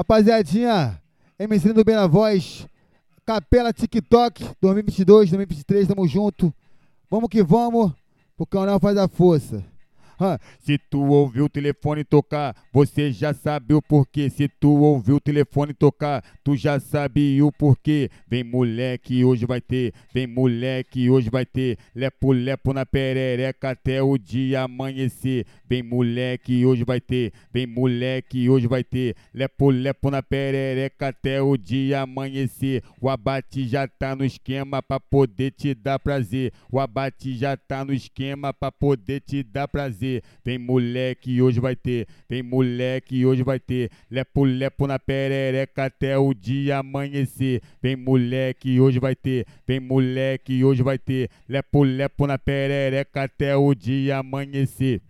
Rapaziadinha, MC do Bem na Voz, Capela TikTok 2022, 2023, tamo junto. Vamos que vamos, porque o Anel faz a força. Se tu ouviu o telefone tocar, você já sabe o porquê. Se tu ouviu o telefone tocar, tu já sabe o porquê. Vem moleque, hoje vai ter. Vem moleque, hoje vai ter. Lepo, lepo na perereca até o dia amanhecer. Vem moleque, hoje vai ter. Vem moleque, hoje vai ter. Lepo, lepo na perereca até o dia amanhecer. O abate já tá no esquema pra poder te dar prazer. O abate já tá no esquema pra poder te dar prazer ter. Vem moleque, hoje vai ter. Vem moleque, hoje vai ter. Lepo, lepo na perereca até o dia amanhecer. Vem moleque, hoje vai ter. Vem moleque, hoje vai ter. Lepo, lepo na perereca até o dia amanhecer.